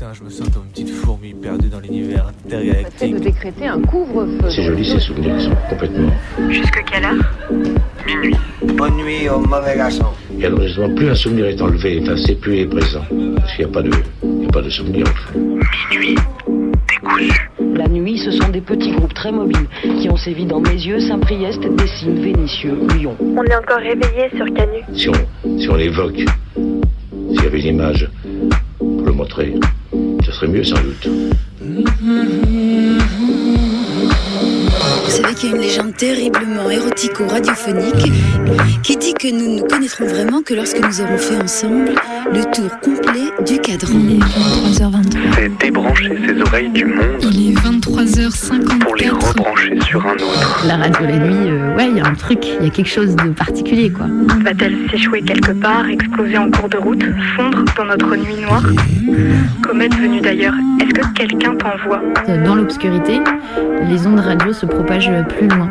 Putain, je me sens comme une petite fourmi perdue dans l'univers intergalactique. de décréter un couvre-feu. C'est joli ces souvenirs qui sont complètement. Jusque quelle heure? Minuit. Bonne nuit au mauvais garçon. Et alors justement, plus un souvenir est enlevé, enfin c'est plus est présent. Parce qu'il n'y a pas de. Il n'y a pas de souvenir au fond. Minuit. Décousu. La nuit, ce sont des petits groupes très mobiles qui ont sévi dans mes yeux, Saint-Priest, Dessines, Vénitieux, Lyon. On est encore réveillé sur Canu. Si on, si on l'évoque, s'il y avait une image pour le montrer, mieux sans doute. Vous savez qu'il y a une légende terriblement érotico-radiophonique qui dit que nous ne connaîtrons vraiment que lorsque nous aurons fait ensemble le tour complet du cadran. Il est 23h23. C'est débrancher ses oreilles du monde Il est 23h54. pour les rebrancher sur un autre. La radio la nuit, euh, ouais, il y a un truc, il y a quelque chose de particulier, quoi. Va-t-elle s'échouer quelque part, exploser en cours de route, fondre dans notre nuit noire Comète venue d'ailleurs, est-ce que quelqu'un t'envoie? Euh, Dans l'obscurité, les ondes radio se propagent plus loin.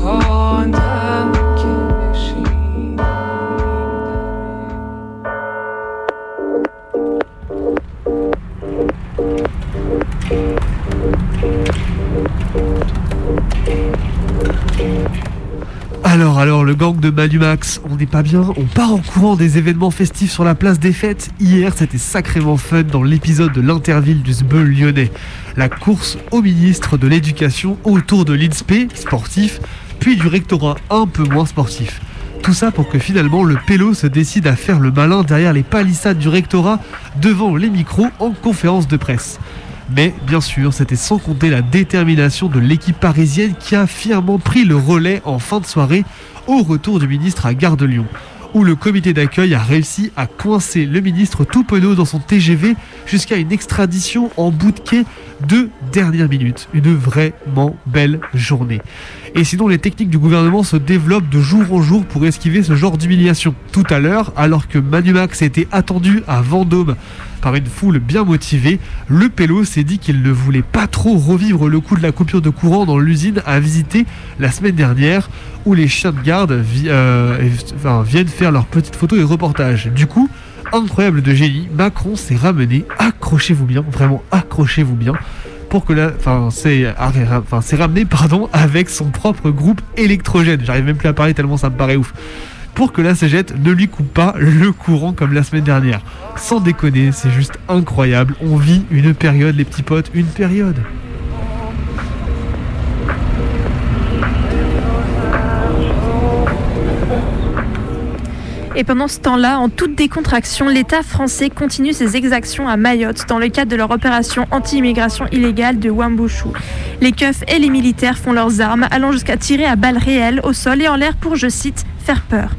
Le gang de Manu Max, on n'est pas bien On part en courant des événements festifs sur la place des fêtes. Hier, c'était sacrément fun dans l'épisode de l'interville du SBEUL lyonnais. La course au ministre de l'Éducation autour de l'INSPE, sportif, puis du rectorat un peu moins sportif. Tout ça pour que finalement le pélo se décide à faire le malin derrière les palissades du rectorat devant les micros en conférence de presse. Mais bien sûr, c'était sans compter la détermination de l'équipe parisienne qui a fièrement pris le relais en fin de soirée au retour du ministre à Gare de Lyon, où le comité d'accueil a réussi à coincer le ministre tout penaud dans son TGV jusqu'à une extradition en bout de quai de dernière minute. Une vraiment belle journée. Et sinon, les techniques du gouvernement se développent de jour en jour pour esquiver ce genre d'humiliation. Tout à l'heure, alors que Manu Max était attendu à Vendôme par une foule bien motivée, le Pélo s'est dit qu'il ne voulait pas trop revivre le coup de la coupure de courant dans l'usine à visiter la semaine dernière, où les chiens de garde viennent faire leurs petites photos et reportages. Du coup, incroyable de génie, Macron s'est ramené, accrochez-vous bien, vraiment accrochez-vous bien, pour que la, enfin, c'est ramené, pardon, avec son propre groupe électrogène. J'arrive même plus à parler tellement ça me paraît ouf. Pour que la cégette ne lui coupe pas le courant comme la semaine dernière. Sans déconner, c'est juste incroyable. On vit une période, les petits potes, une période. Et pendant ce temps-là, en toute décontraction, l'État français continue ses exactions à Mayotte dans le cadre de leur opération anti-immigration illégale de Wambushu. Les keufs et les militaires font leurs armes, allant jusqu'à tirer à balles réelles au sol et en l'air pour, je cite, faire peur.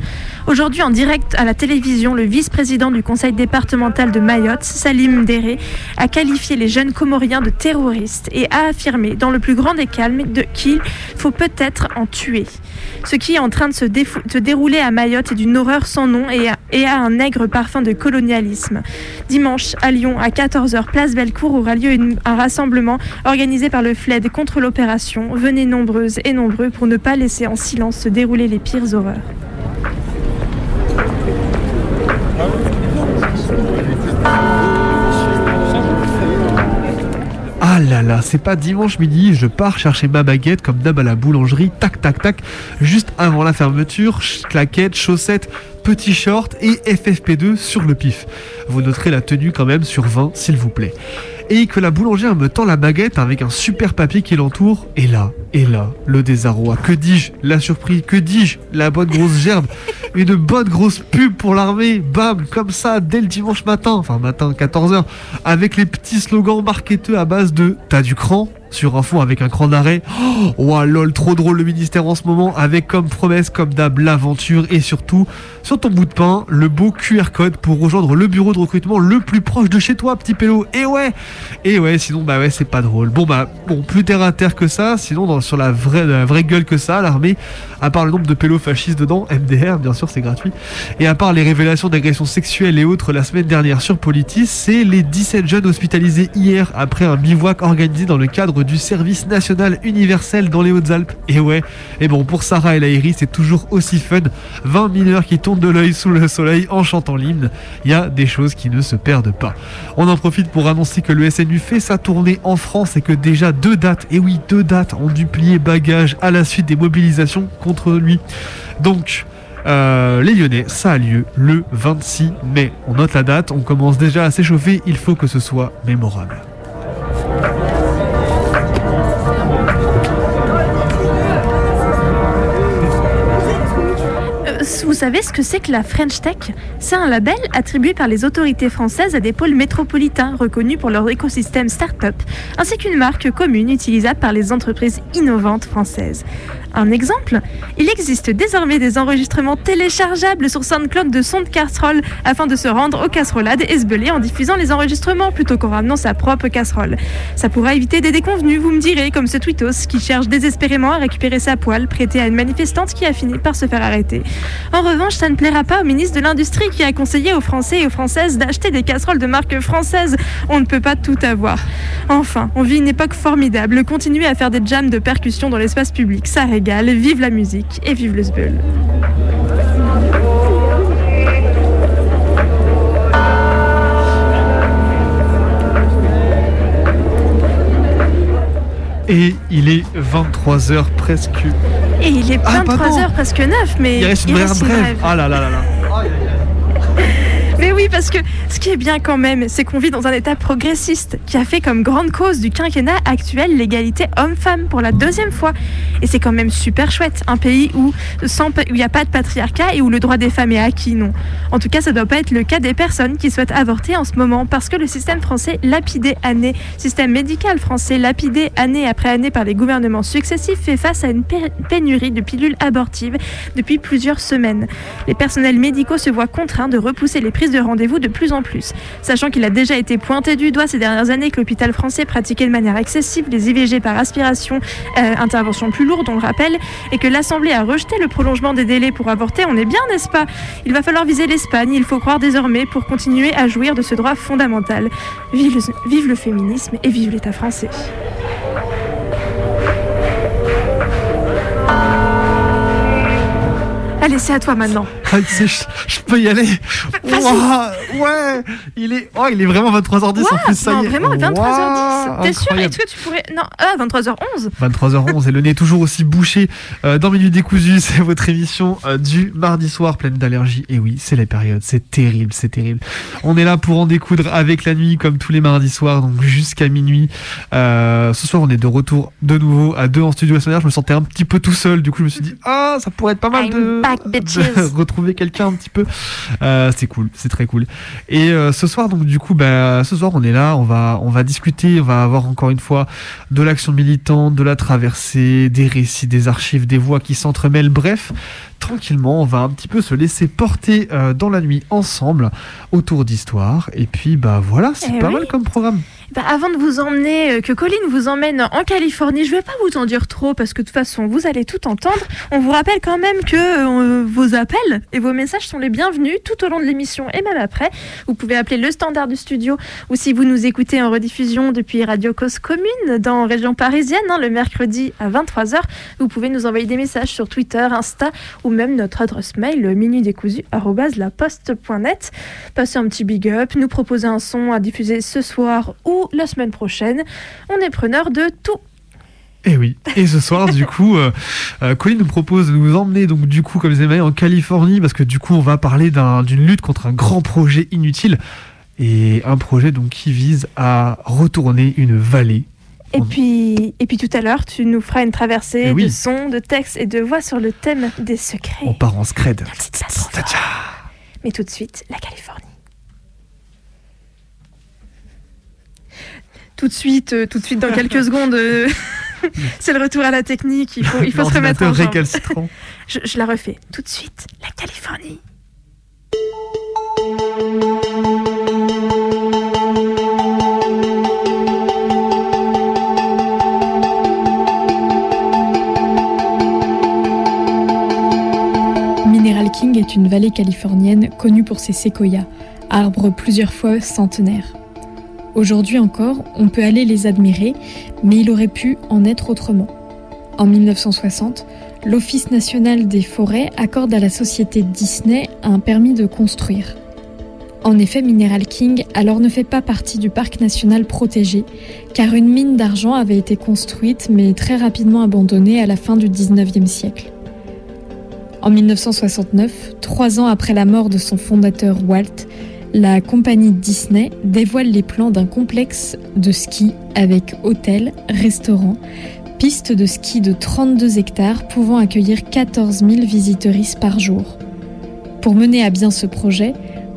Aujourd'hui, en direct à la télévision, le vice-président du conseil départemental de Mayotte, Salim Déré, a qualifié les jeunes comoriens de terroristes et a affirmé, dans le plus grand des calmes, qu'il faut peut-être en tuer. Ce qui est en train de se, dérouler à Mayotte est d'une horreur sans nom et a, un aigre parfum de colonialisme. Dimanche, à Lyon, à 14h, place Bellecour, aura lieu un rassemblement organisé par le FLED contre l'opération. Venez nombreuses et nombreux pour ne pas laisser en silence se dérouler les pires horreurs. Là là, c'est pas dimanche midi, je pars chercher ma baguette comme d'hab à la boulangerie, tac tac tac, juste avant la fermeture, claquettes, chaussettes, petit short et FFP2 sur le pif. Vous noterez la tenue quand même sur 20 s'il vous plaît. Et que la boulangère me tend la baguette avec un super papier qui l'entoure, et là, et là, le désarroi. Que dis-je? La surprise, que dis-je? La bonne grosse gerbe, une bonne grosse pub pour l'armée, bam, comme ça, dès le dimanche matin, enfin matin 14h, avec les petits slogans marketeux à base de T'as du cran? Sur un fond avec un cran d'arrêt. Oh, lol, trop drôle le ministère en ce moment, avec comme promesse, comme d'hab, l'aventure et surtout, sur ton bout de pain, le beau QR code pour rejoindre le bureau de recrutement le plus proche de chez toi, petit pélo. Et ouais, et ouais, sinon, bah ouais, c'est pas drôle. Bon, bah, bon, plus terre à terre que ça, sinon, sur la vraie, vraie gueule que ça, l'armée, à part le nombre de pélos fascistes dedans, MDR, bien sûr, c'est gratuit, et à part les révélations d'agressions sexuelles et autres la semaine dernière sur Politis, c'est les 17 jeunes hospitalisés hier après un bivouac organisé dans le cadre du service national universel dans les Hautes-Alpes. Et ouais, et bon, pour Sarah et Laïri, c'est toujours aussi fun. 20 mineurs qui tournent de l'œil sous le soleil en chantant l'hymne. Il y a des choses qui ne se perdent pas. On en profite pour annoncer que le SNU fait sa tournée en France et que déjà deux dates, et oui, deux dates ont dû plier à la suite des mobilisations contre lui. Donc, euh, les Lyonnais, ça a lieu le 26 mai. On note la date, on commence déjà à s'échauffer, il faut que ce soit mémorable. Vous savez ce que c'est que la French Tech? C'est un label attribué par les autorités françaises à des pôles métropolitains reconnus pour leur écosystème start-up, ainsi qu'une marque commune utilisable par les entreprises innovantes françaises. Un exemple Il existe désormais des enregistrements téléchargeables sur SoundCloud de sons de casserole afin de se rendre aux casserolades et se beler en diffusant les enregistrements plutôt qu'en ramenant sa propre casserole. Ça pourra éviter des déconvenus, vous me direz, comme ce tweetos qui cherche désespérément à récupérer sa poêle prêtée à une manifestante qui a fini par se faire arrêter. En revanche, ça ne plaira pas au ministre de l'Industrie qui a conseillé aux Français et aux Françaises d'acheter des casseroles de marque française. On ne peut pas tout avoir. Enfin, on vit une époque formidable. Continuez à faire des jams de percussion dans l'espace public, ça régale. Vive la musique et vive le sbeul. Et il est 23h presque. Et il est Ah, pardon. 23h presque 9, mais Il reste une brève reste une brève. brève. Ah là là là là. Mais oui, parce que ce qui est bien quand même, c'est qu'on vit dans un État progressiste qui a fait comme grande cause du quinquennat actuel l'égalité homme-femme pour la deuxième fois. Et c'est quand même super chouette, un pays où il n'y a pas de patriarcat et où le droit des femmes est acquis, non. En tout cas, ça ne doit pas être le cas des personnes qui souhaitent avorter en ce moment, parce que le système français lapidé année, système médical français lapidé année après année par les gouvernements successifs, fait face à une pé- pénurie de pilules abortives depuis plusieurs semaines. Les personnels médicaux se voient contraints de repousser les prises de rendez-vous de plus en plus. Sachant qu'il a déjà été pointé du doigt ces dernières années que l'hôpital français pratiquait de manière excessive les IVG par aspiration, euh, intervention plus lourde, on le rappelle, et que l'Assemblée a rejeté le prolongement des délais pour avorter, on est bien, n'est-ce pas? Il va falloir viser l'Espagne, il faut croire désormais, pour continuer à jouir de ce droit fondamental. Vive le, vive le féminisme et vive l'État français. Allez, c'est à toi maintenant. Ah, je, je peux y aller. Ouah, ouais, il est, oh, il est vraiment 23h10 en plus, ça non, y est. vraiment, 23h10. Ouah, T'es sûr. Est-ce que tu pourrais. Non, ah, 23h11 23h11 et le nez toujours aussi bouché euh, dans Minute Décousu, c'est votre émission euh, du mardi soir pleine d'allergies. Et oui, c'est la période, c'est terrible, c'est terrible. On est là pour en découdre avec la nuit comme tous les mardis soirs, donc jusqu'à minuit. Euh, ce soir, on est de retour de nouveau à deux en studio. La semaine dernière, je me sentais un petit peu tout seul, du coup, je me suis dit, ah, ça pourrait être pas mal I'm de, back, bitches. de retrouver quelqu'un un petit peu. Euh, c'est cool, c'est très cool. Et euh, ce soir, donc du coup, bah, ce soir, on est là, on va, on va discuter, on va avoir encore une fois de l'action militante, de la traversée, des récits, des archives, des voix qui s'entremêlent. Bref, tranquillement, on va un petit peu se laisser porter euh, dans la nuit ensemble autour d'histoire. Et puis, bah voilà, c'est Eh pas oui. mal comme programme. Bah, avant de vous emmener, euh, que Colline vous emmène en Californie, je vais pas vous en dire trop parce que de toute façon vous allez tout entendre. On vous rappelle quand même que euh, vos appels et vos messages sont les bienvenus tout au long de l'émission et même après. Vous pouvez appeler le standard du studio ou si vous nous écoutez en rediffusion depuis Radio Cause Commune dans région parisienne hein, le mercredi à 23h, vous pouvez nous envoyer des messages sur Twitter, Insta ou même notre adresse mail minutdécousu@laposte.net. Passez un petit big up, nous proposer un son à diffuser ce soir ou la semaine prochaine. On est preneur de tout. Et oui. Et ce soir, du coup, euh, euh, Colin nous propose de nous emmener, donc, du coup, comme vous avez en Californie, parce que du coup, on va parler d'un- d'une lutte contre un grand projet inutile. Et un projet donc qui vise à retourner une vallée. Et puis, et puis tout à l'heure, tu nous feras une traversée Eh oui. de sons, de textes et de voix sur le thème des secrets. On part en scred. Mais tout de suite, la Californie. tout de suite, euh, tout de suite dans quelques secondes. euh, C'est le retour à la technique, il faut, il faut se remettre en jambe. récalcitrant. Je, je la refais tout de suite. La Californie. Mineral King est une vallée californienne connue pour ses séquoias, arbres plusieurs fois centenaires. Aujourd'hui encore, on peut aller les admirer, mais il aurait pu en être autrement. En 1960, l'Office national des forêts accorde à la société Disney un permis de construire. En effet, Mineral King alors ne fait pas partie du parc national protégé, car une mine d'argent avait été construite mais très rapidement abandonnée à la fin du 19e siècle. En 1969, trois ans après la mort de son fondateur Walt, la compagnie Disney dévoile les plans d'un complexe de ski avec hôtel, restaurant, piste de ski de 32 hectares pouvant accueillir 14 000 visiteuristes par jour. Pour mener à bien ce projet,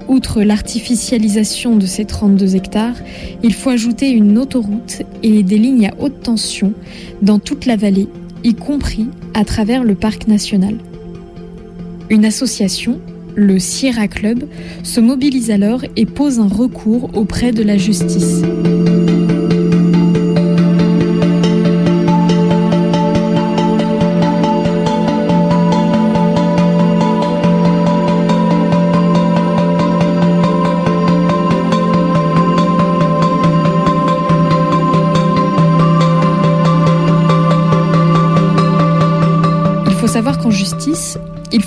outre l'artificialisation de ces 32 hectares, il faut ajouter une autoroute et des lignes à haute tension dans toute la vallée, y compris à travers le parc national. Une association, le Sierra Club, se mobilise alors et pose un recours auprès de la justice.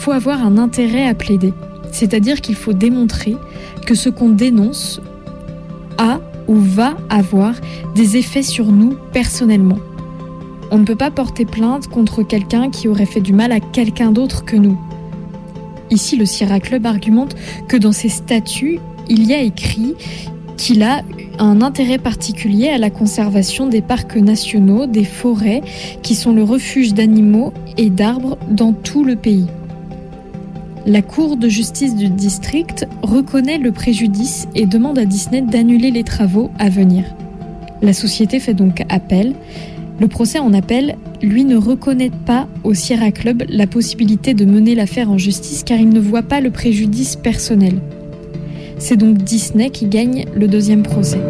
Faut avoir un intérêt à plaider. C'est-à-dire qu'il faut démontrer que ce qu'on dénonce a ou va avoir des effets sur nous personnellement. On ne peut pas porter plainte contre quelqu'un qui aurait fait du mal à quelqu'un d'autre que nous. Ici, le Sierra Club argumente que dans ses statuts, il y a écrit qu'il a un intérêt particulier à la conservation des parcs nationaux, des forêts, qui sont le refuge d'animaux et d'arbres dans tout le pays. La Cour de justice du district reconnaît le préjudice et demande à Disney d'annuler les travaux à venir. La société fait donc appel. Le procès en appel, lui, ne reconnaît pas au Sierra Club la possibilité de mener l'affaire en justice car il ne voit pas le préjudice personnel. C'est donc Disney qui gagne le deuxième procès.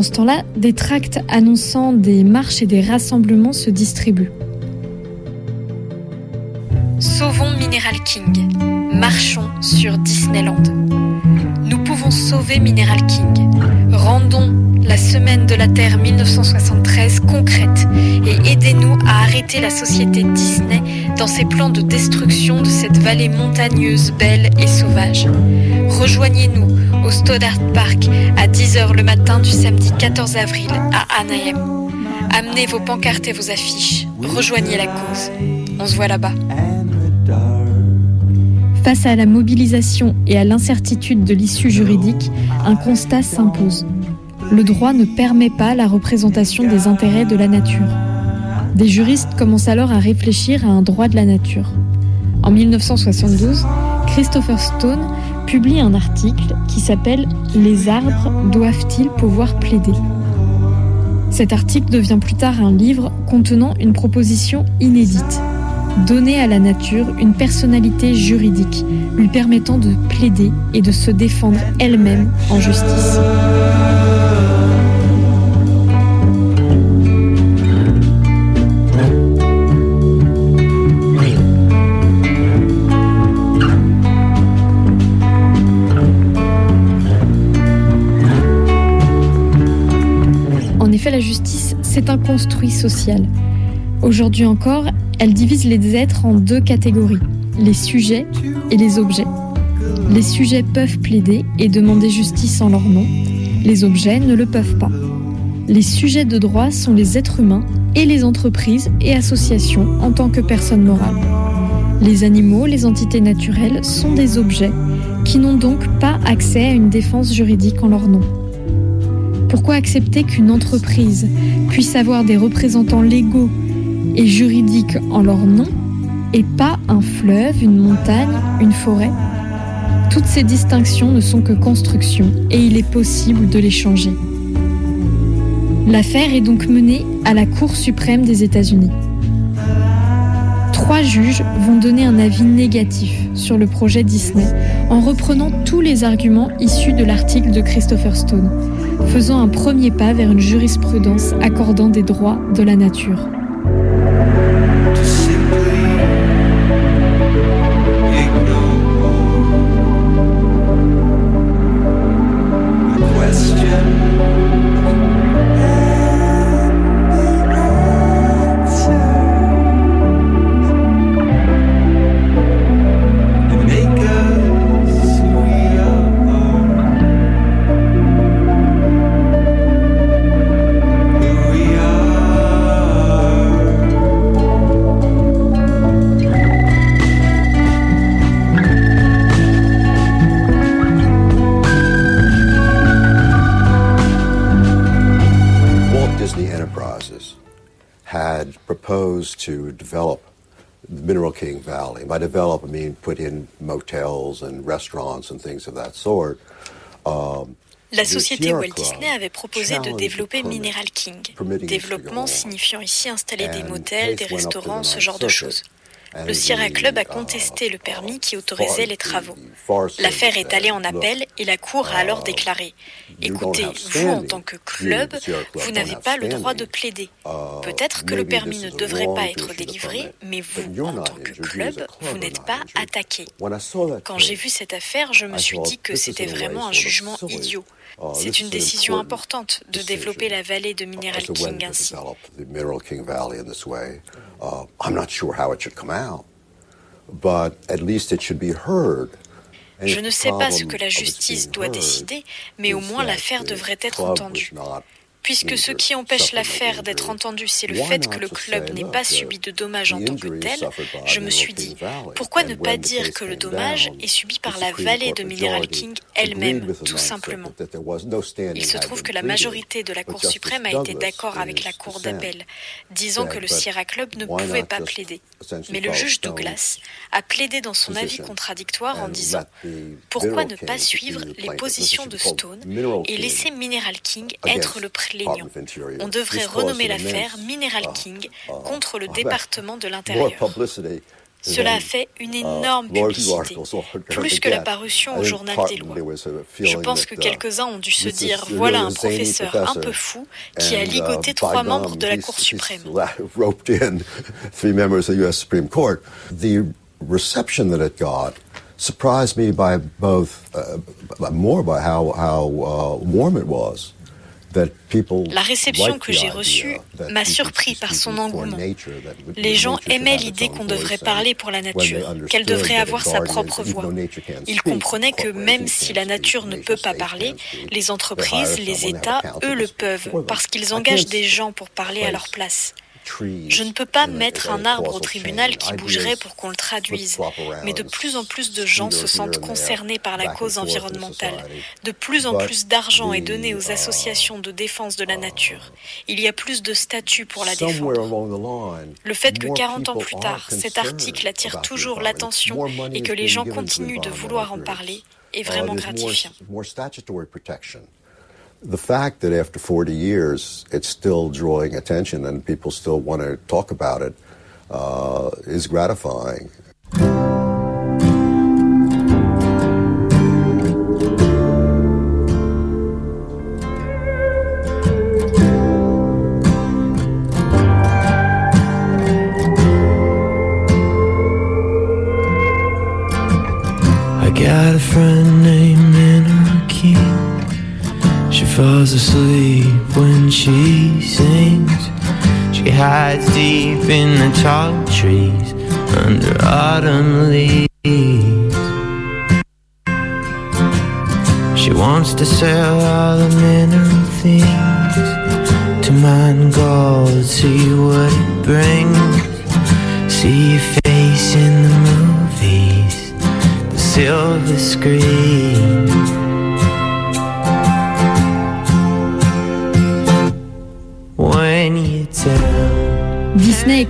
Pendant ce temps-là, des tracts annonçant des marches et des rassemblements se distribuent. Sauvons Mineral King. Marchons sur Disneyland. Nous pouvons sauver Mineral King. Rendons semaine de la Terre 1973 concrète et aidez-nous à arrêter la société Disney dans ses plans de destruction de cette vallée montagneuse, belle et sauvage. Rejoignez-nous au Stoddart Park à 10h le matin du samedi 14 avril à Anaheim. Amenez vos pancartes et vos affiches. Rejoignez la cause. On se voit là-bas. Face à la mobilisation et à l'incertitude de l'issue juridique, un constat s'impose. Le droit ne permet pas la représentation des intérêts de la nature. Des juristes commencent alors à réfléchir à un droit de la nature. En 1972, Christopher Stone publie un article qui s'appelle Les arbres doivent-ils pouvoir plaider? Cet article devient plus tard un livre contenant une proposition inédite donner à la nature une personnalité juridique, lui permettant de plaider et de se défendre elle-même en justice. C'est un construit social. Aujourd'hui encore, elle divise les êtres en deux catégories, les sujets et les objets. Les sujets peuvent plaider et demander justice en leur nom, les objets ne le peuvent pas. Les sujets de droit sont les êtres humains et les entreprises et associations en tant que personnes morales. Les animaux, les entités naturelles sont des objets qui n'ont donc pas accès à une défense juridique en leur nom. Pourquoi accepter qu'une entreprise puisse avoir des représentants légaux et juridiques en leur nom et pas un fleuve, une montagne, une forêt? Toutes ces distinctions ne sont que constructions et il est possible de les changer. L'affaire est donc menée à la Cour suprême des États-Unis. Trois juges vont donner un avis négatif sur le projet Disney en reprenant tous les arguments issus de l'article de Christopher Stone, faisant un premier pas vers une jurisprudence accordant des droits de la nature. Develop, I mean put in motels and restaurants and things of that sort. Um, La société Walt Disney avait proposé de développer Mineral King, développement signifiant ici installer des motels, des restaurants, ce genre de choses. Le Sierra Club a contesté le permis qui autorisait les travaux. L'affaire est allée en appel et la Cour a alors déclaré Écoutez, vous en tant que club, vous n'avez pas le droit de plaider. Peut-être que le permis ne devrait pas être délivré, mais vous, en tant que club, vous n'êtes pas attaqué. Quand j'ai vu cette affaire, je me suis dit que c'était vraiment un jugement idiot. C'est une décision importante de développer la vallée de Mineral King ainsi. Je ne sais pas ce que la justice doit décider, mais au moins l'affaire devrait être entendue. Puisque ce qui empêche l'affaire d'être entendue, c'est le fait que le club n'ait pas subi de dommages en tant que tel, je me suis dit, pourquoi ne pas dire que le dommage est subi par la vallée de Mineral King elle-même, tout simplement Il se trouve que la majorité de la Cour suprême a été d'accord avec la Cour d'appel, disant que le Sierra Club ne pouvait pas plaider. Mais le juge Douglas a plaidé dans son avis contradictoire en disant, pourquoi ne pas suivre les positions de Stone et laisser Mineral King être le président on devrait renommer l'affaire Mineral uh, King uh, contre le département de l'Intérieur. Cela a fait une énorme publicité, plus que la parution au journal des lois. Je pense que quelques-uns ont dû se dire voilà un professeur un peu fou qui a ligoté trois membres de la Cour suprême. surprised me by both, uh, more by how, how uh, warm it was. La réception que j'ai reçue m'a surpris par son engouement. Les gens aimaient l'idée qu'on devrait parler pour la nature, qu'elle devrait avoir sa propre voix. Ils comprenaient que même si la nature ne peut pas parler, les entreprises, les États, eux le peuvent, parce qu'ils engagent des gens pour parler à leur place. Je ne peux pas mettre un arbre au tribunal qui bougerait pour qu'on le traduise, mais de plus en plus de gens se sentent concernés par la cause environnementale. De plus en plus d'argent est donné aux associations de défense de la nature. Il y a plus de statuts pour la défendre. Le fait que 40 ans plus tard, cet article attire toujours l'attention et que les gens continuent de vouloir en parler est vraiment gratifiant. The fact that after 40 years it's still drawing attention and people still want to talk about it uh, is gratifying. Asleep when she sings. She hides deep in the tall trees under autumn leaves. She wants to sell all the mineral things to mine gold, see what it brings. See your face in the movies, the silver screen.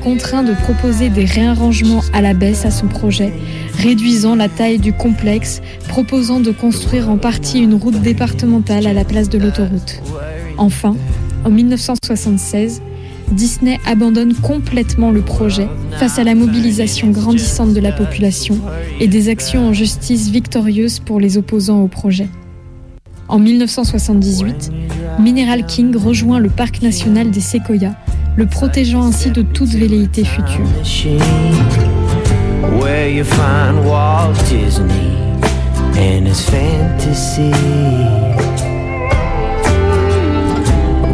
Contraint de proposer des réarrangements à la baisse à son projet, réduisant la taille du complexe, proposant de construire en partie une route départementale à la place de l'autoroute. Enfin, en 1976, Disney abandonne complètement le projet face à la mobilisation grandissante de la population et des actions en justice victorieuses pour les opposants au projet. En 1978, Mineral King rejoint le parc national des Séquoias, le protégeant ainsi de toute velléité future.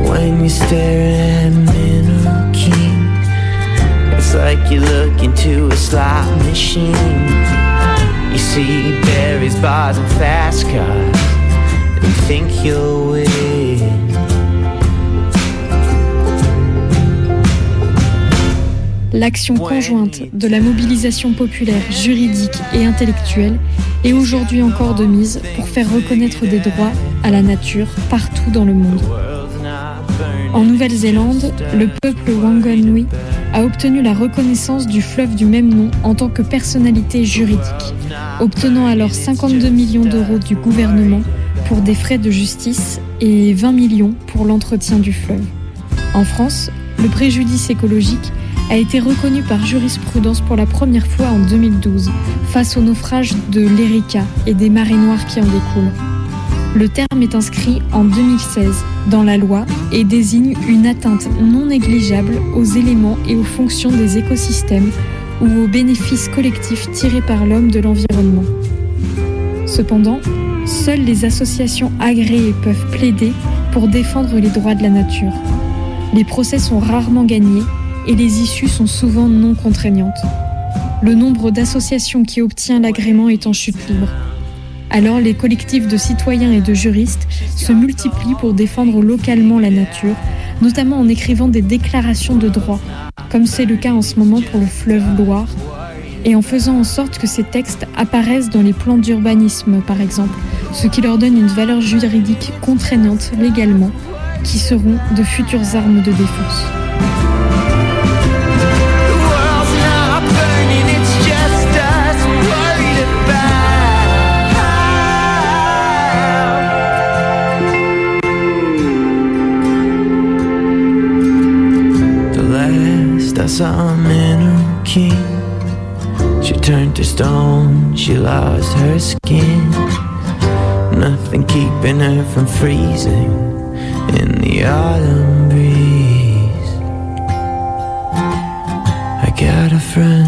When you stare at Mineral King, it's like you look into a slot machine. You see berries, bars, and fast cars, and think you'll win. L'action conjointe de la mobilisation populaire, juridique et intellectuelle est aujourd'hui encore de mise pour faire reconnaître des droits à la nature partout dans le monde. En Nouvelle-Zélande, le peuple Wanganui a obtenu la reconnaissance du fleuve du même nom en tant que personnalité juridique, obtenant alors 52 millions d'euros du gouvernement pour des frais de justice et 20 millions pour l'entretien du fleuve. En France, le préjudice écologique a été reconnu par jurisprudence pour la première fois en 2012 face au naufrage de l'Erika et des marées noires qui en découlent. Le terme est inscrit en 2016 dans la loi et désigne une atteinte non négligeable aux éléments et aux fonctions des écosystèmes ou aux bénéfices collectifs tirés par l'homme de l'environnement. Cependant, seules les associations agréées peuvent plaider pour défendre les droits de la nature. Les procès sont rarement gagnés et les issues sont souvent non contraignantes. Le nombre d'associations qui obtient l'agrément est en chute libre. Alors les collectifs de citoyens et de juristes se multiplient pour défendre localement la nature, notamment en écrivant des déclarations de droit, comme c'est le cas en ce moment pour le fleuve Loire, et en faisant en sorte que ces textes apparaissent dans les plans d'urbanisme, par exemple, ce qui leur donne une valeur juridique contraignante légalement, qui seront de futures armes de défense. I saw a mineral king. She turned to stone, she lost her skin. Nothing keeping her from freezing in the autumn breeze. I got a friend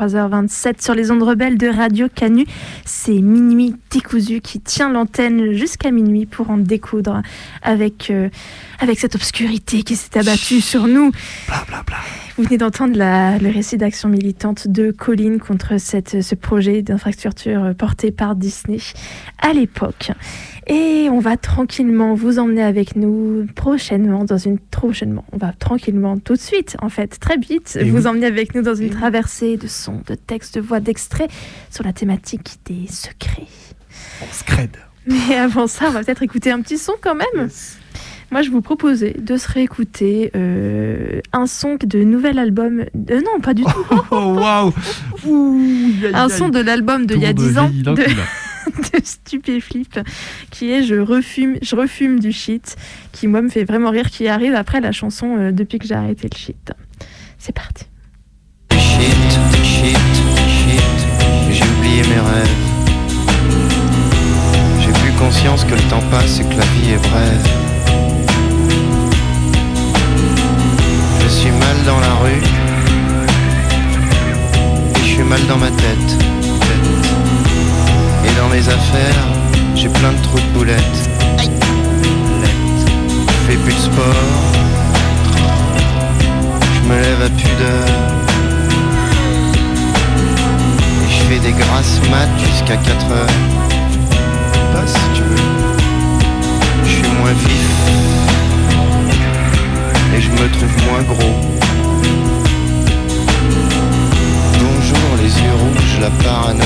23h27 sur les ondes rebelles de Radio Canu. C'est Minuit décousu qui tient l'antenne jusqu'à minuit pour en découdre avec, euh, avec cette obscurité qui s'est abattue sur nous. Vous venez d'entendre le récit d'action militante de Colline contre cette, ce projet d'infrastructure porté par Disney à l'époque. Et on va tranquillement vous emmener avec nous prochainement dans une prochainement. On va tranquillement tout de suite, en fait, très vite, Et vous oui. emmener avec nous dans une traversée de sons, de textes, de voix, d'extraits sur la thématique des secrets. On scred. Mais avant ça, on va peut-être écouter un petit son quand même. Moi, je vous proposais de se réécouter euh, un son de nouvel album. euh, non, pas du tout. Oh waouh Ouh, aïe, un son de l'album de il y a Tourne 10 ans de, de Stupéflip, qui est Je refume, je refume du shit, qui moi me fait vraiment rire, qui arrive après la chanson euh, Depuis que j'ai arrêté le shit. C'est parti. Shit, shit, shit, j'ai oublié mes rêves. J'ai plus conscience que le temps passe et que la vie est brève. Suis mal dans la rue et je suis mal dans ma tête. Et dans mes affaires, j'ai plein de trous de boulettes. Je fais plus de sport, je me lève à pudeur. Et je fais des grasses mat jusqu'à 4 heures. Pas si tu veux. Je suis moins vif. Je me trouve moins gros. Bonjour les yeux rouges, la parano.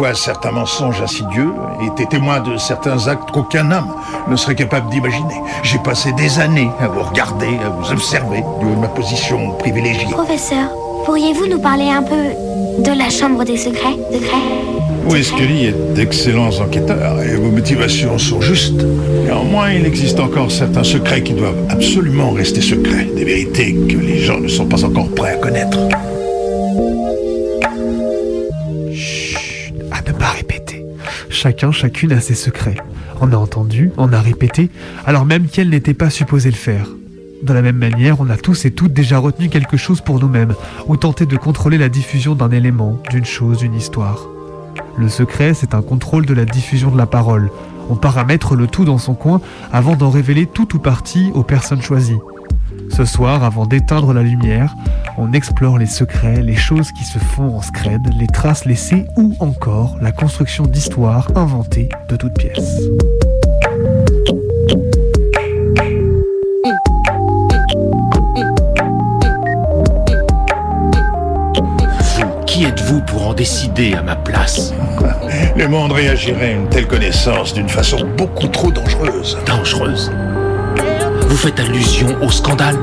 Parfois à certains mensonges insidieux et était témoin de certains actes qu'aucun homme ne serait capable d'imaginer. J'ai passé des années à vous regarder, à vous observer du haut de ma position privilégiée. Professeur, pourriez-vous nous parler un peu de la chambre des secrets secrets Oui, Scully est d'excellents enquêteurs et vos motivations sont justes. Néanmoins, il existe encore certains secrets qui doivent absolument rester secrets, des vérités que les gens ne sont pas encore prêts à connaître. Chacun, chacune a ses secrets. On a entendu, on a répété, alors même qu'elle n'était pas supposée le faire. De la même manière, on a tous et toutes déjà retenu quelque chose pour nous-mêmes, ou tenté de contrôler la diffusion d'un élément, d'une chose, d'une histoire. Le secret, c'est un contrôle de la diffusion de la parole. On paramètre le tout dans son coin avant d'en révéler tout ou partie aux personnes choisies. Ce soir, avant d'éteindre la lumière, on explore les secrets, les choses qui se font en scred, les traces laissées ou encore la construction d'histoires inventées de toutes pièces. Qui êtes-vous pour en décider à ma place Le monde réagirait à une telle connaissance d'une façon beaucoup trop dangereuse. Dangereuse Vous faites allusion au scandale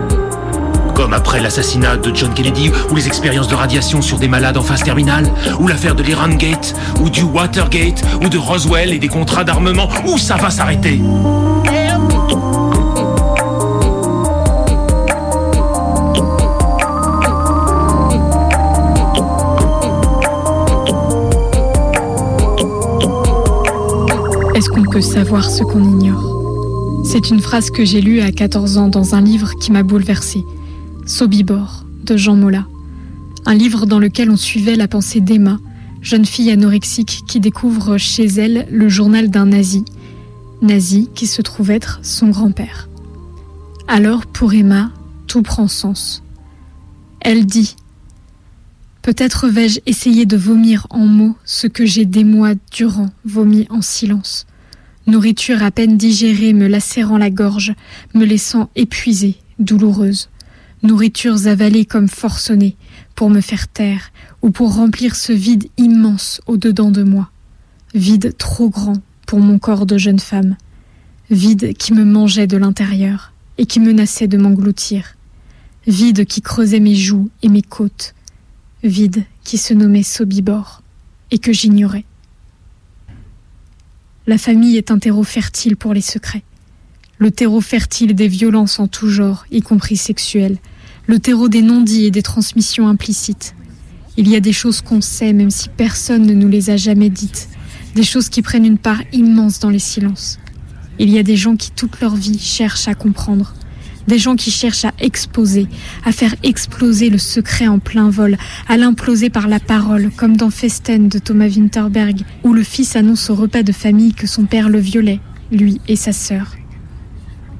comme après l'assassinat de John Kennedy ou les expériences de radiation sur des malades en phase terminale, ou l'affaire de l'Iran Gate, ou du Watergate, ou de Roswell et des contrats d'armement, où ça va s'arrêter Est-ce qu'on peut savoir ce qu'on ignore? C'est une phrase que j'ai lue à 14 ans dans un livre qui m'a bouleversée. Sobibor de Jean Mola. Un livre dans lequel on suivait la pensée d'Emma, jeune fille anorexique qui découvre chez elle le journal d'un nazi. Nazi qui se trouve être son grand-père. Alors pour Emma, tout prend sens. Elle dit Peut-être vais-je essayer de vomir en mots ce que j'ai des mois durant vomi en silence. Nourriture à peine digérée me lacérant la gorge, me laissant épuisée, douloureuse. Nourritures avalées comme forcenées pour me faire taire ou pour remplir ce vide immense au-dedans de moi. Vide trop grand pour mon corps de jeune femme. Vide qui me mangeait de l'intérieur et qui menaçait de m'engloutir. Vide qui creusait mes joues et mes côtes vide qui se nommait Sobibor et que j'ignorais. La famille est un terreau fertile pour les secrets. Le terreau fertile des violences en tout genre, y compris sexuelles. Le terreau des non-dits et des transmissions implicites. Il y a des choses qu'on sait même si personne ne nous les a jamais dites. Des choses qui prennent une part immense dans les silences. Il y a des gens qui toute leur vie cherchent à comprendre, des gens qui cherchent à exposer, à faire exploser le secret en plein vol, à l'imploser par la parole, comme dans Festen de Thomas Winterberg, où le fils annonce au repas de famille que son père le violait, lui et sa sœur.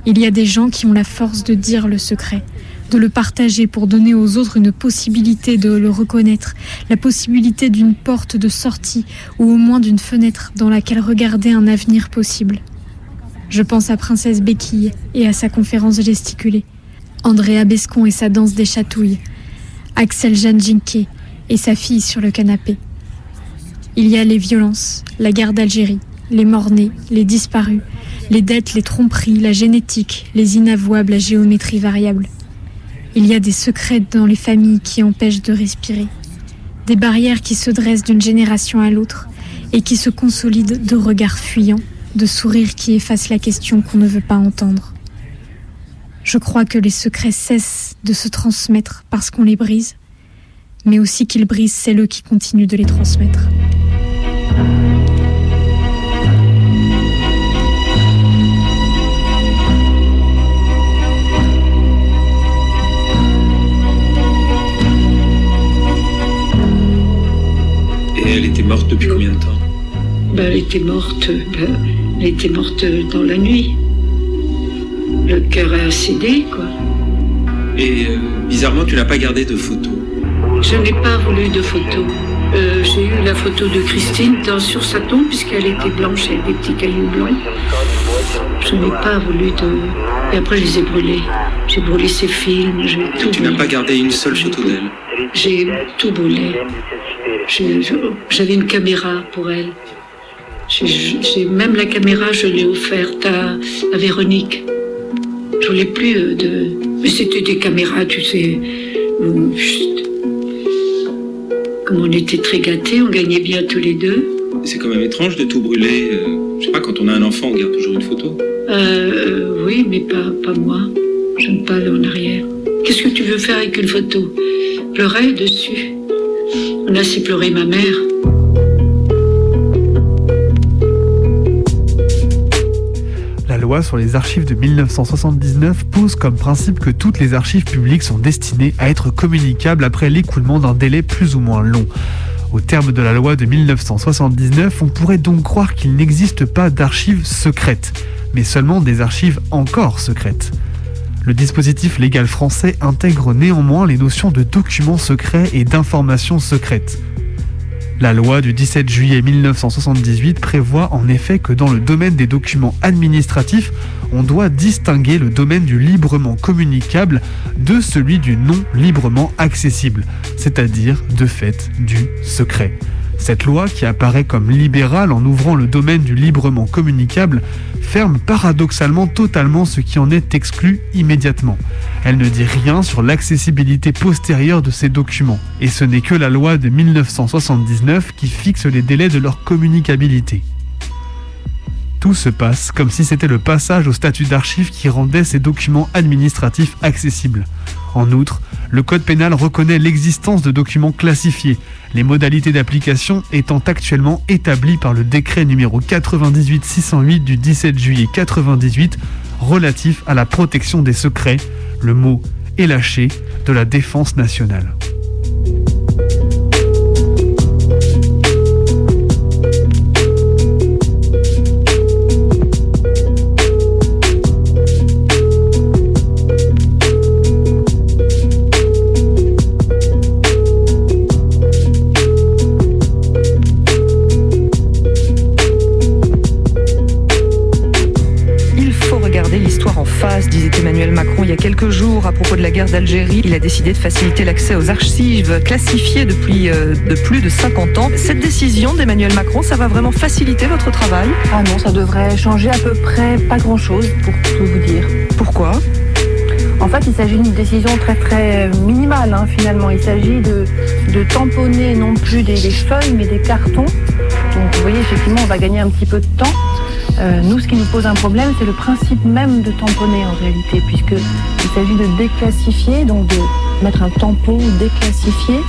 Il y a des gens qui ont la force de dire le secret, de le partager pour donner aux autres une possibilité de le reconnaître, la possibilité d'une porte de sortie ou au moins d'une fenêtre dans laquelle regarder un avenir possible. Je pense à Princesse Béquille et à sa conférence gesticulée, Andrea Bescon et sa danse des chatouilles, Axel Jeanne et sa fille sur le canapé. Il y a les violences, la guerre d'Algérie, les morts-nés, les disparus, les dettes, les tromperies, la génétique, les inavouables à géométrie variable. Il y a des secrets dans les familles qui empêchent de respirer, des barrières qui se dressent d'une génération à l'autre et qui se consolident de regards fuyants de sourires qui effacent la question qu'on ne veut pas entendre. Je crois que les secrets cessent de se transmettre parce qu'on les brise, mais aussi qu'ils brisent celles qui continuent de les transmettre. Et elle était morte depuis combien de temps? Ben, Elle était morte. Ben, elle était morte dans la nuit. Le cœur a cédé, quoi. Et euh, bizarrement, tu n'as pas gardé de photos. Je n'ai pas voulu de photos. Euh, j'ai eu la photo de Christine dans, sur sa tombe, puisqu'elle était blanche avec des petits cailloux blancs. Je n'ai pas voulu de. Et après, je les ai brûlés. J'ai brûlé ses films, j'ai tout Tu n'as pas gardé une seule photo d'elle J'ai tout brûlé. J'avais une caméra pour elle. J'ai même la caméra, je l'ai offerte à, à, Véronique. Je voulais plus euh, de. Mais c'était des caméras, tu sais. Comme on était très gâtés, on gagnait bien tous les deux. C'est quand même étrange de tout brûler. Euh, je sais pas, quand on a un enfant, on garde toujours une photo. Euh, oui, mais pas, pas moi. J'aime pas aller en arrière. Qu'est-ce que tu veux faire avec une photo? Pleurer dessus? On a assez pleuré ma mère. Loi sur les archives de 1979 pose comme principe que toutes les archives publiques sont destinées à être communicables après l'écoulement d'un délai plus ou moins long. Au terme de la loi de 1979, on pourrait donc croire qu'il n'existe pas d'archives secrètes, mais seulement des archives encore secrètes. Le dispositif légal français intègre néanmoins les notions de documents secrets et d'informations secrètes. La loi du 17 juillet 1978 prévoit en effet que dans le domaine des documents administratifs, on doit distinguer le domaine du librement communicable de celui du non librement accessible, c'est-à-dire de fait du secret. Cette loi, qui apparaît comme libérale en ouvrant le domaine du librement communicable, ferme paradoxalement totalement ce qui en est exclu immédiatement. Elle ne dit rien sur l'accessibilité postérieure de ces documents, et ce n'est que la loi de 1979 qui fixe les délais de leur communicabilité. Tout se passe comme si c'était le passage au statut d'archive qui rendait ces documents administratifs accessibles. En outre, le Code pénal reconnaît l'existence de documents classifiés, les modalités d'application étant actuellement établies par le décret numéro 98-608 du 17 juillet 98 relatif à la protection des secrets, le mot est lâché, de la défense nationale. Propos de la guerre d'Algérie, il a décidé de faciliter l'accès aux archives classifiées depuis euh, de plus de 50 ans. Cette décision d'Emmanuel Macron, ça va vraiment faciliter votre travail? Ah non, ça devrait changer à peu près pas grand-chose, pour tout vous dire. Pourquoi? En fait, il s'agit d'une décision très très minimale hein, finalement. Il s'agit de, tamponner non plus des, des, feuilles mais des cartons. Donc vous voyez, effectivement, on va gagner un petit peu de temps. Euh, nous, ce qui nous pose un problème, c'est le principe même de tamponner en réalité, puisqu'il s'agit de déclassifier, donc de mettre un tampon déclassifié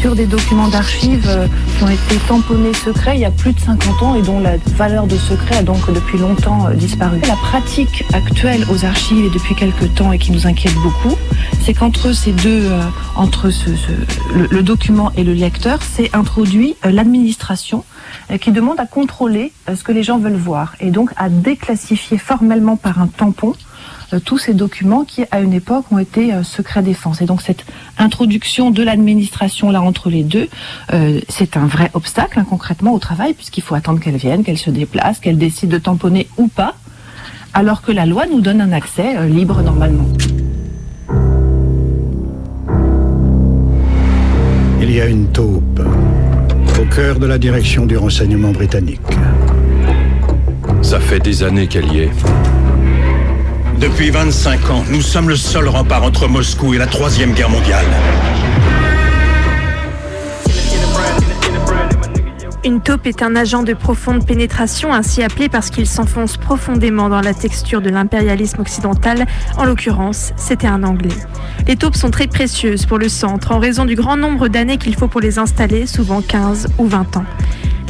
sur des documents d'archives euh, qui ont été tamponnés secrets il y a plus de 50 ans et dont la valeur de secret a donc depuis longtemps euh, disparu. La pratique actuelle aux archives et depuis quelques temps et qui nous inquiète beaucoup, c'est qu'entre ces deux, entre le, document et le lecteur, c'est introduit l'administration euh, qui demande à contrôler euh, ce que les gens veulent voir et donc à déclassifier formellement par un tampon euh, tous ces documents qui, à une époque, ont été secret défense. Et donc cette introduction de l'administration là entre les deux, c'est un vrai obstacle hein, concrètement au travail, puisqu'il faut attendre qu'elle vienne, qu'elle se déplace, qu'elle décide de tamponner ou pas, alors que la loi nous donne un accès libre normalement. Il y a une taupe au cœur de la direction du renseignement britannique. Ça fait des années qu'elle y est. Depuis 25 ans, nous sommes le seul rempart entre Moscou et la Troisième Guerre mondiale. Une taupe est un agent de profonde pénétration, ainsi appelé parce qu'il s'enfonce profondément dans la texture de l'impérialisme occidental. En l'occurrence, c'était un Anglais. Les taupes sont très précieuses pour le centre en raison du grand nombre d'années qu'il faut pour les installer, souvent 15 ou 20 ans.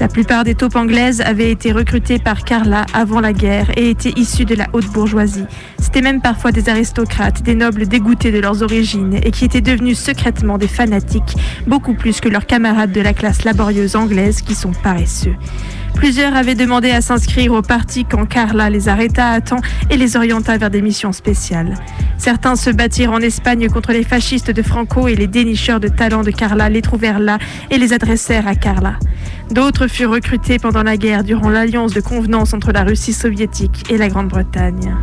La plupart des taupes anglaises avaient été recrutées par Carla avant la guerre et étaient issues de la haute bourgeoisie. C'était même parfois des aristocrates, des nobles dégoûtés de leurs origines et qui étaient devenus secrètement des fanatiques, beaucoup plus que leurs camarades de la classe laborieuse anglaise qui sont paresseux. Plusieurs avaient demandé à s'inscrire au parti quand Carla les arrêta à temps et les orienta vers des missions spéciales. Certains se battirent en Espagne contre les fascistes de Franco et les dénicheurs de talents de Carla les trouvèrent là et les adressèrent à Carla. D'autres furent recrutés pendant la guerre durant l'alliance de convenance entre la Russie soviétique et la Grande-Bretagne.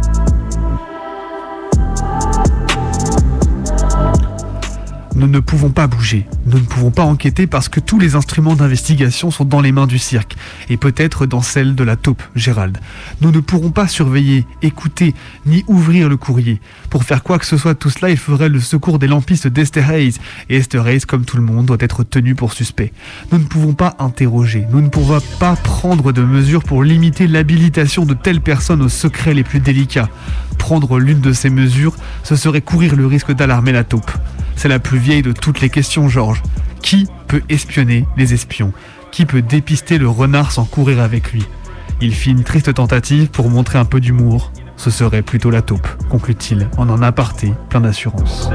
Nous ne pouvons pas bouger, nous ne pouvons pas enquêter parce que tous les instruments d'investigation sont dans les mains du cirque, et peut-être dans celles de la taupe, Gérald. Nous ne pourrons pas surveiller, écouter, ni ouvrir le courrier. Pour faire quoi que ce soit de tout cela, il faudrait le secours des lampistes d'Esther Hayes, et Esther Hayes, comme tout le monde, doit être tenu pour suspect. Nous ne pouvons pas interroger, nous ne pouvons pas prendre de mesures pour limiter l'habilitation de telles personnes aux secrets les plus délicats. Prendre l'une de ces mesures, ce serait courir le risque d'alarmer la taupe. C'est la plus vieille de toutes les questions, Georges. Qui peut espionner les espions? Qui peut dépister le renard sans courir avec lui? Il fit une triste tentative pour montrer un peu d'humour. Ce serait plutôt la taupe, conclut-il en un aparté plein d'assurance.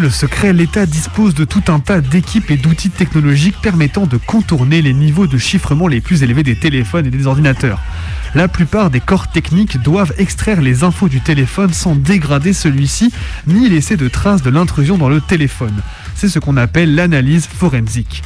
Le secret, l'État dispose de tout un tas d'équipes et d'outils technologiques permettant de contourner les niveaux de chiffrement les plus élevés des téléphones et des ordinateurs. La plupart des corps techniques doivent extraire les infos du téléphone sans dégrader celui-ci, ni laisser de traces de l'intrusion dans le téléphone. C'est ce qu'on appelle l'analyse forensique.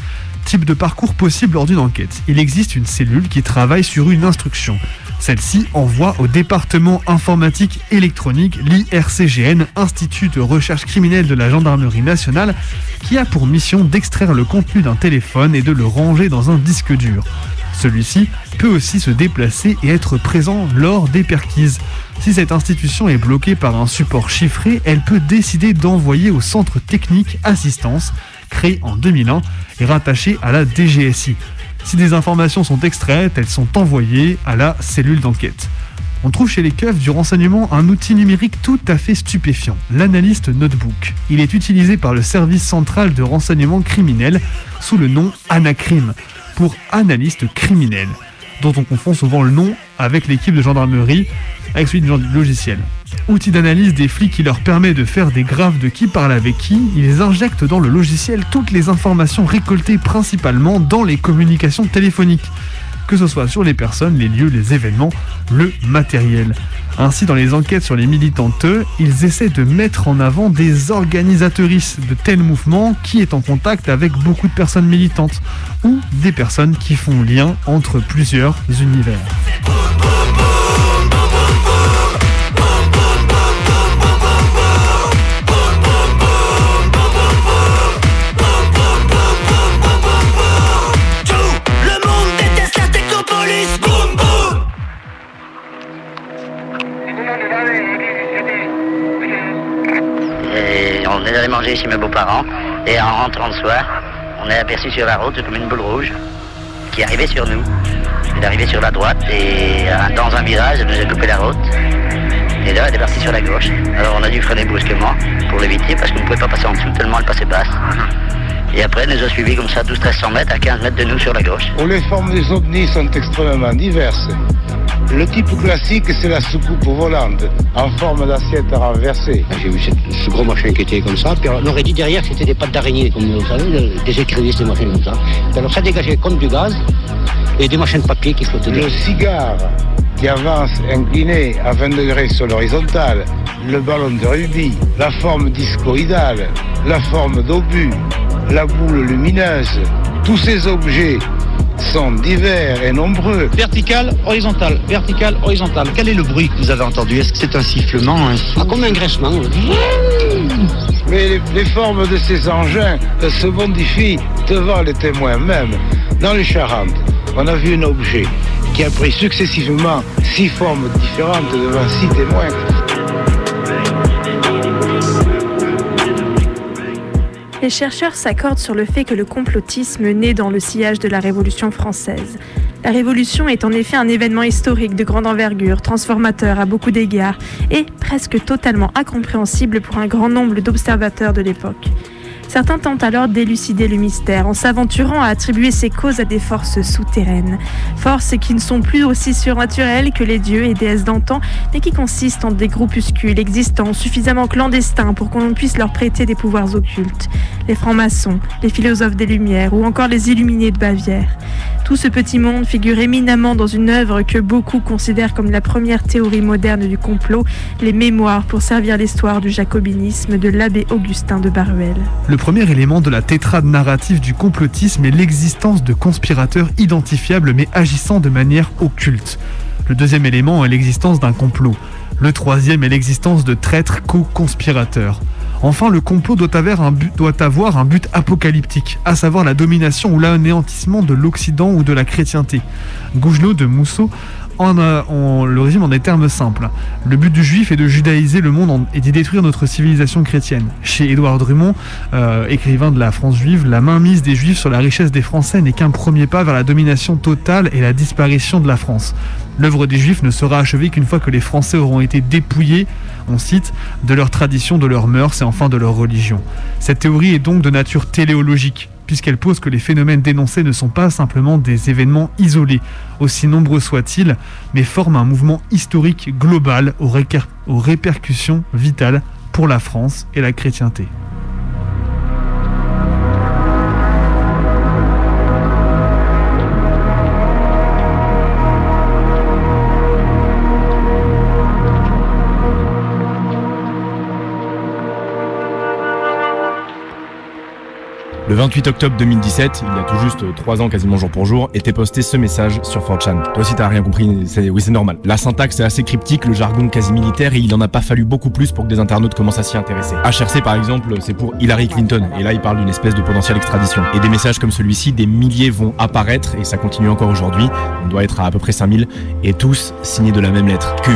Type de parcours possible lors d'une enquête. Il existe une cellule qui travaille sur une instruction. Celle-ci envoie au département informatique électronique, l'IRCGN, Institut de recherche criminelle de la gendarmerie nationale, qui a pour mission d'extraire le contenu d'un téléphone et de le ranger dans un disque dur. Celui-ci peut aussi se déplacer et être présent lors des perquises. Si cette institution est bloquée par un support chiffré, elle peut décider d'envoyer au Centre technique assistance, créé en 2001 et rattaché à la DGSI. Si des informations sont extraites, elles sont envoyées à la cellule d'enquête. On trouve chez les keufs du renseignement un outil numérique tout à fait stupéfiant, l'analyste notebook. Il est utilisé par le service central de renseignement criminel sous le nom Anacrim, pour analyste criminel, dont on confond souvent le nom avec l'équipe de gendarmerie avec celui du logiciel. Outil d'analyse des flics qui leur permet de faire des graphes de qui parle avec qui, ils injectent dans le logiciel toutes les informations récoltées principalement dans les communications téléphoniques que ce soit sur les personnes, les lieux, les événements, le matériel. Ainsi, dans les enquêtes sur les militantes, ils essaient de mettre en avant des organisatrices de tels mouvements qui est en contact avec beaucoup de personnes militantes ou des personnes qui font lien entre plusieurs univers. Chez mes beaux-parents. Et en rentrant le soir, on est aperçu sur la route comme une boule rouge qui arrivait sur nous. Elle arrivée sur la droite et euh, dans un virage, elle nous a coupé la route. Et là, elle est partie sur la gauche. Alors on a dû freiner brusquement pour l'éviter parce qu'on ne pouvait pas passer en dessous tellement elle passait basse. Et après, elle nous a suivis comme ça 12-1300 mètres à 15 mètres de nous sur la gauche. Oh, les formes des ovnis sont extrêmement diverses. Le type classique, c'est la soucoupe volante, en forme d'assiette renversée. J'ai vu cette- ce gros machin qui était comme ça, puis on aurait dit derrière que c'était des pattes d'araignée, comme vous savez, des écrevisses, des machins comme ça. Alors ça dégageait comme du gaz et des machins de papier qui flottaient Le cigare qui avance incliné à 20 degrés sur l'horizontale, le ballon de rugby, la forme discoïdale, la forme d'obus, la boule lumineuse, tous ces objets sont divers et nombreux. Vertical, horizontal, vertical, horizontal. Quel est le bruit que vous avez entendu? Est-ce que c'est un sifflement, un Ah, comme un graissement. Mais les, les formes de ces engins euh, se modifient devant les témoins même. Dans les Charentes, on a vu un objet qui a pris successivement six formes différentes devant six témoins. Les chercheurs s'accordent sur le fait que le complotisme naît dans le sillage de la Révolution française. La Révolution est en effet un événement historique de grande envergure, transformateur à beaucoup d'égards et presque totalement incompréhensible pour un grand nombre d'observateurs de l'époque. Certains tentent alors d'élucider le mystère en s'aventurant à attribuer ces causes à des forces souterraines. Forces qui ne sont plus aussi surnaturelles que les dieux et déesses d'antan, mais qui consistent en des groupuscules existants suffisamment clandestins pour qu'on puisse leur prêter des pouvoirs occultes. Les francs-maçons, les philosophes des Lumières ou encore les illuminés de Bavière. Tout ce petit monde figure éminemment dans une œuvre que beaucoup considèrent comme la première théorie moderne du complot, les Mémoires pour servir l'histoire du jacobinisme de l'abbé Augustin de Baruel. Le premier élément de la tétrade narrative du complotisme est l'existence de conspirateurs identifiables mais agissant de manière occulte. Le deuxième élément est l'existence d'un complot. Le troisième est l'existence de traîtres co-conspirateurs. Enfin, le complot doit avoir, un but, apocalyptique, à savoir la domination ou l'anéantissement de l'Occident ou de la chrétienté. Gougenot de Mousseau en, le résume en des termes simples. Le but du juif est de judaïser le monde et d'y détruire notre civilisation chrétienne. Chez Édouard Drummond, euh, écrivain de la France juive, la mainmise des juifs sur la richesse des Français n'est qu'un premier pas vers la domination totale et la disparition de la France. L'œuvre des juifs ne sera achevée qu'une fois que les Français auront été dépouillés, on cite, de leur tradition, de leurs mœurs et enfin de leur religion. Cette théorie est donc de nature téléologique puisqu'elle pose que les phénomènes dénoncés ne sont pas simplement des événements isolés, aussi nombreux soient-ils, mais forment un mouvement historique global aux, aux répercussions vitales pour la France et la chrétienté. Le 28 octobre 2017, il y a tout juste 3 ans quasiment jour pour jour, était posté ce message sur 4chan. Toi aussi t'as rien compris, oui c'est normal. La syntaxe est assez cryptique, le jargon quasi militaire et il en a pas fallu beaucoup plus pour que des internautes commencent à s'y intéresser. HRC par exemple, c'est pour Hillary Clinton et là il parle d'une espèce de potentielle extradition. Et des messages comme celui-ci, des milliers vont apparaître et ça continue encore aujourd'hui. On doit être à à peu près 5000 et tous signés de la même lettre. Q.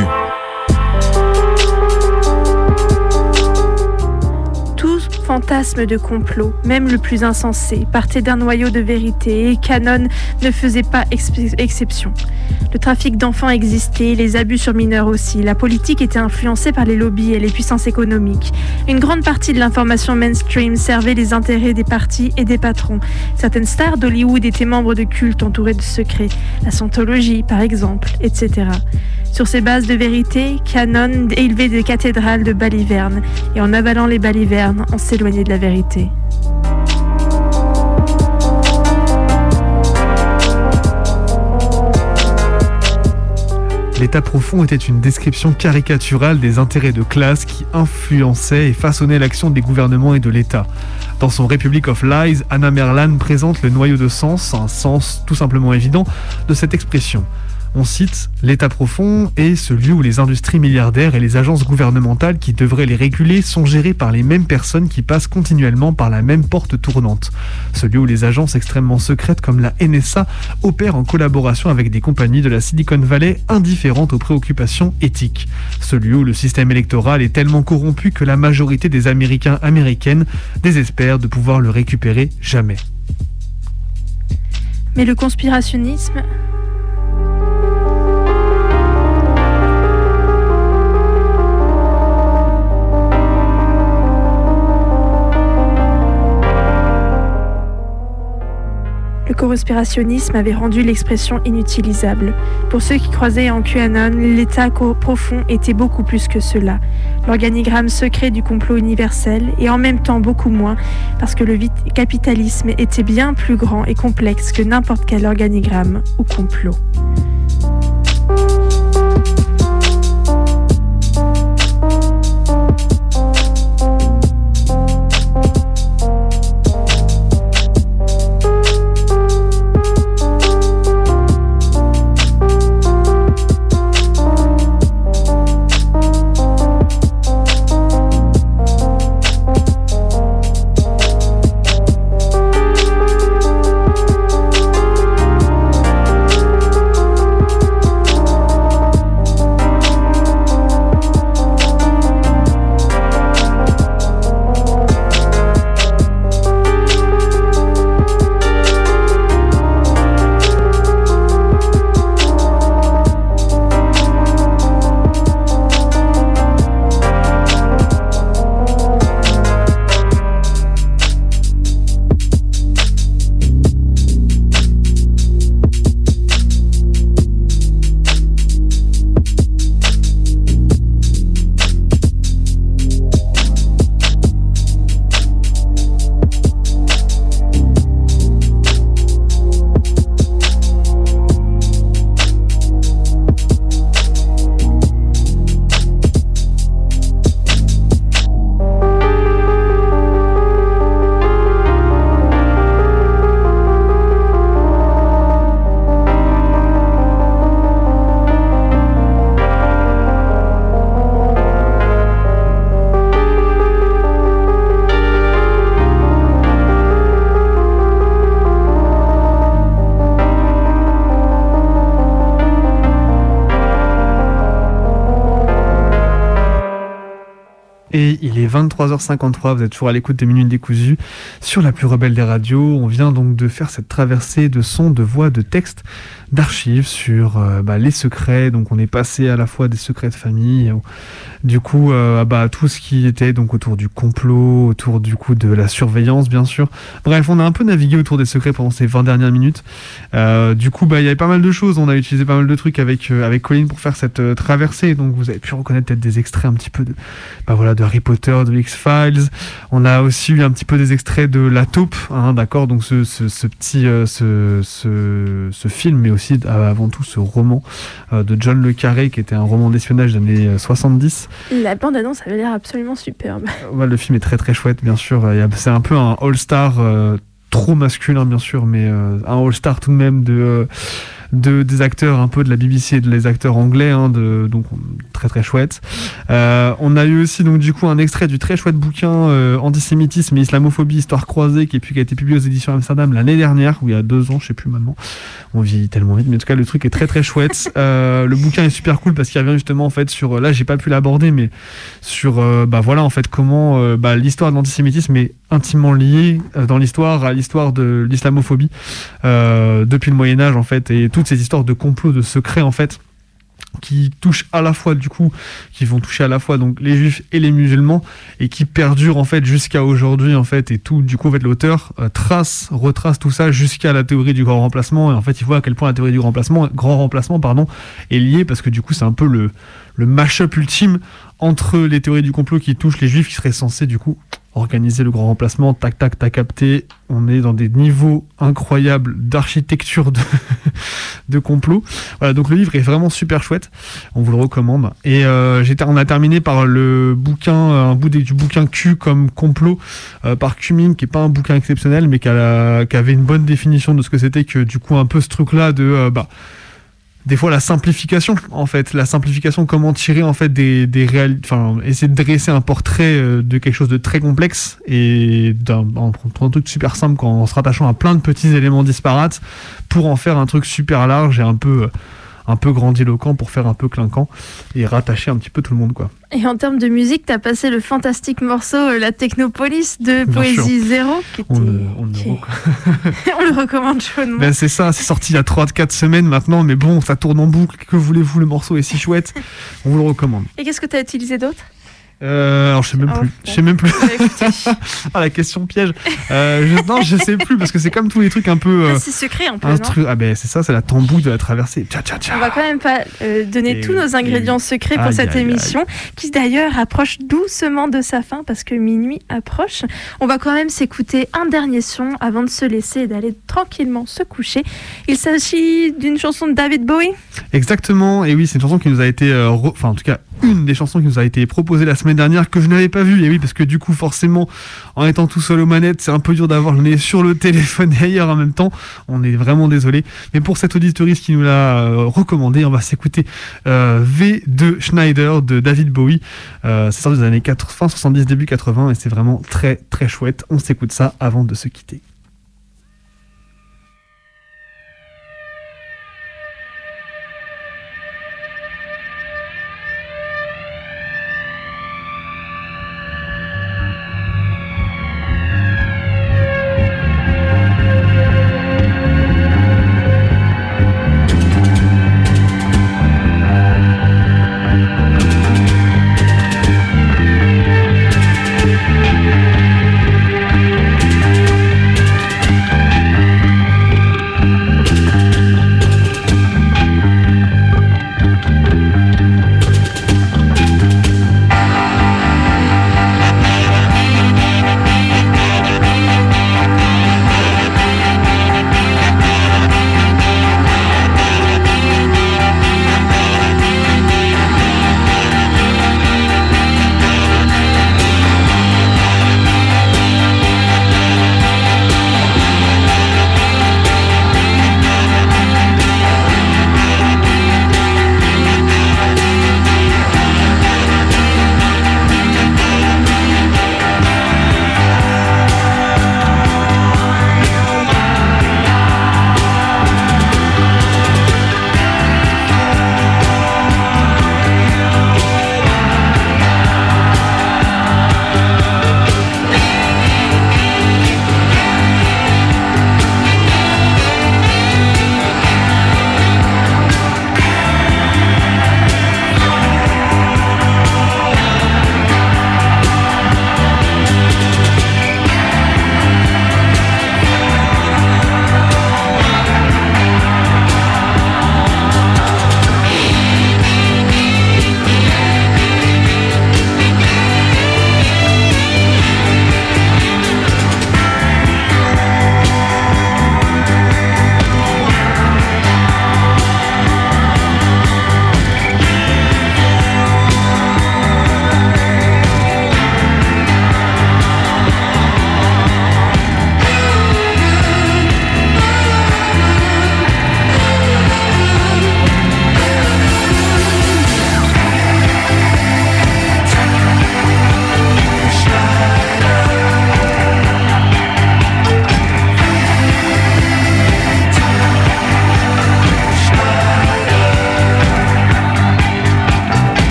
fantasme de complot, même le plus insensé, partait d'un noyau de vérité et Canon ne faisait pas exception. Le trafic d'enfants existait, les abus sur mineurs aussi. La politique était influencée par les lobbies et les puissances économiques. Une grande partie de l'information mainstream servait les intérêts des partis et des patrons. Certaines stars d'Hollywood étaient membres de cultes entourés de secrets, la Scientologie par exemple, etc. Sur ces bases de vérité, Canon élevait des cathédrales de balivernes, et en avalant les balivernes, on s'éloignait de la vérité. L'état profond était une description caricaturale des intérêts de classe qui influençaient et façonnaient l'action des gouvernements et de l'État. Dans son Republic of Lies, Anna Merlan présente le noyau de sens, un sens tout simplement évident, de cette expression. On cite L'État profond est ce lieu où les industries milliardaires et les agences gouvernementales qui devraient les réguler sont gérées par les mêmes personnes qui passent continuellement par la même porte tournante. Ce lieu où les agences extrêmement secrètes comme la NSA opèrent en collaboration avec des compagnies de la Silicon Valley indifférentes aux préoccupations éthiques. Ce lieu où le système électoral est tellement corrompu que la majorité des Américains américaines désespèrent de pouvoir le récupérer jamais. Mais le conspirationnisme Le conspirationnisme avait rendu l'expression inutilisable. Pour ceux qui croisaient en QAnon, l'état profond était beaucoup plus que cela. L'organigramme secret du complot universel et en même temps beaucoup moins parce que le capitalisme était bien plus grand et complexe que n'importe quel organigramme ou complot. 23h53, vous êtes toujours à l'écoute des Minutes décousues sur la plus rebelle des radios. On vient donc de faire cette traversée de sons, de voix, de textes, d'archives sur euh, bah, les secrets. Donc on est passé à la fois des secrets de famille, du coup euh, bah, tout ce qui était donc autour du complot, autour du coup de la surveillance bien sûr. Bref, on a un peu navigué autour des secrets pendant ces 20 dernières minutes. Euh, du coup, bah, il y avait pas mal de choses. On a utilisé pas mal de trucs avec, euh, avec Colin pour faire cette traversée. Donc vous avez pu reconnaître peut-être des extraits un petit peu de, bah, voilà, de Harry Potter, de X-Files. On a aussi eu un petit peu des extraits de La Taupe, hein, d'accord Donc ce, ce, petit ce, film, mais aussi avant tout ce roman de John Le Carré, qui était un roman d'espionnage des années euh, 70. La bande-annonce avait l'air absolument superbe. Ouais, le film est très très chouette, bien sûr. C'est un peu un all-star, euh, trop masculin, bien sûr, mais euh, un all-star tout de même de, euh, de des acteurs un peu de la BBC et de les acteurs anglais, hein, de, donc très très chouette. Euh, on a eu aussi donc du coup un extrait du très chouette bouquin euh, Antisémitisme et Islamophobie, Histoire croisée, qui, est, qui a été publié aux éditions Amsterdam l'année dernière, ou il y a deux ans, je sais plus maintenant. On vieillit tellement vite, mais en tout cas le truc est très très chouette. Euh, le bouquin est super cool parce qu'il revient justement en fait sur, là j'ai pas pu l'aborder, mais sur euh, bah voilà en fait comment euh, bah, l'histoire de l'antisémitisme est intimement liée euh, dans l'histoire à l'histoire de l'islamophobie euh, depuis le Moyen Âge en fait et toutes ces histoires de complots, de secrets en fait qui touchent à la fois du coup qui vont toucher à la fois donc les juifs et les musulmans et qui perdurent en fait jusqu'à aujourd'hui en fait et tout du coup en fait l'auteur euh, trace retrace tout ça jusqu'à la théorie du grand remplacement et en fait il voit à quel point la théorie du remplacement grand remplacement pardon est liée parce que du coup c'est un peu le le mash-up ultime entre les théories du complot qui touchent les juifs qui seraient censés du coup organiser le grand remplacement, tac tac tac capté, on est dans des niveaux incroyables d'architecture de, complot. Voilà, donc le livre est vraiment super chouette, on vous le recommande. Et euh, on a terminé par le bouquin, euh, un bout du bouquin Q comme complot euh, par Cumming, qui est pas un bouquin exceptionnel, mais qui, avait une bonne définition de ce que c'était que du coup un peu ce truc-là de bah des fois la simplification en fait la simplification comment tirer en fait des, des enfin essayer de dresser un portrait euh, de quelque chose de très complexe et d'un en prenant un truc super simple en se rattachant à plein de petits éléments disparates pour en faire un truc super large et un peu euh, un peu grandiloquent pour faire un peu clinquant et rattacher un petit peu tout le monde quoi Et en termes de musique, t'as passé le fantastique morceau euh, La Technopolis de Bien Poésie sûr. Zéro. Qui était- on le, on le qui- rec- on le recommande chaudement. Ben c'est ça, c'est sorti il y a 3-4 semaines maintenant, mais bon, ça tourne en boucle. Que voulez-vous, le morceau est si chouette. On vous le recommande. Et qu'est-ce que t'as utilisé d'autre? Euh, alors je sais même Oh, plus. Je sais même plus. ah la question piège. Euh, je, non, je sais plus parce que c'est comme tous les trucs un peu. euh, Ah, c'est secret un peu, un non truc. Ah ben c'est ça, c'est la tambouille de la traversée. Tcha tcha tcha. On va quand même pas euh, donner Et tous nos ingrédients et secrets pour Aïe, cette aïe, aïe. émission, qui d'ailleurs approche doucement de sa fin parce que minuit approche. On va quand même s'écouter un dernier son avant de se laisser et d'aller tranquillement se coucher. Il s'agit d'une chanson de David Bowie. Exactement. Et oui, c'est une chanson qui nous a été, euh, enfin en tout cas une des chansons qui nous a été proposée la semaine dernière que je n'avais pas vue. Et oui, parce que du coup, forcément, en étant tout seul aux manettes, c'est un peu dur d'avoir le nez sur le téléphone et ailleurs en même temps. On est vraiment désolé. Mais pour cette auditoriste qui nous l'a euh, recommandé, on va s'écouter euh, V de Schneider de David Bowie. Euh, c'est sorti des années 80, fin 70, début 80 et c'est vraiment très très chouette. On s'écoute ça avant de se quitter.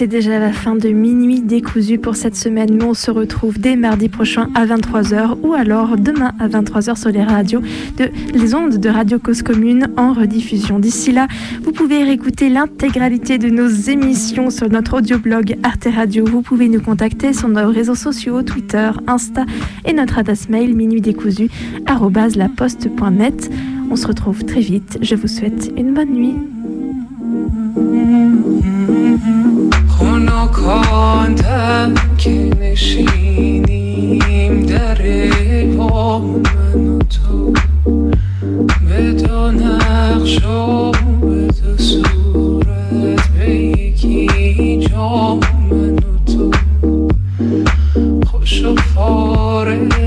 C'est déjà la fin de Minuit décousu pour cette semaine. Nous, on se retrouve dès mardi prochain à 23h ou alors demain à 23h sur les radios de les ondes de Radio Cause Commune en rediffusion. D'ici là, vous pouvez réécouter l'intégralité de nos émissions sur notre audioblog Arte Radio. Vous pouvez nous contacter sur nos réseaux sociaux, Twitter, Insta et notre adresse mail minuitdécousu@laposte.net. On se retrouve très vite. Je vous souhaite une bonne nuit. خونکاندم که نشینیم در با من و تو. به دو نقش و به دو صورت به یکی جا من و تو. خوش و فارغ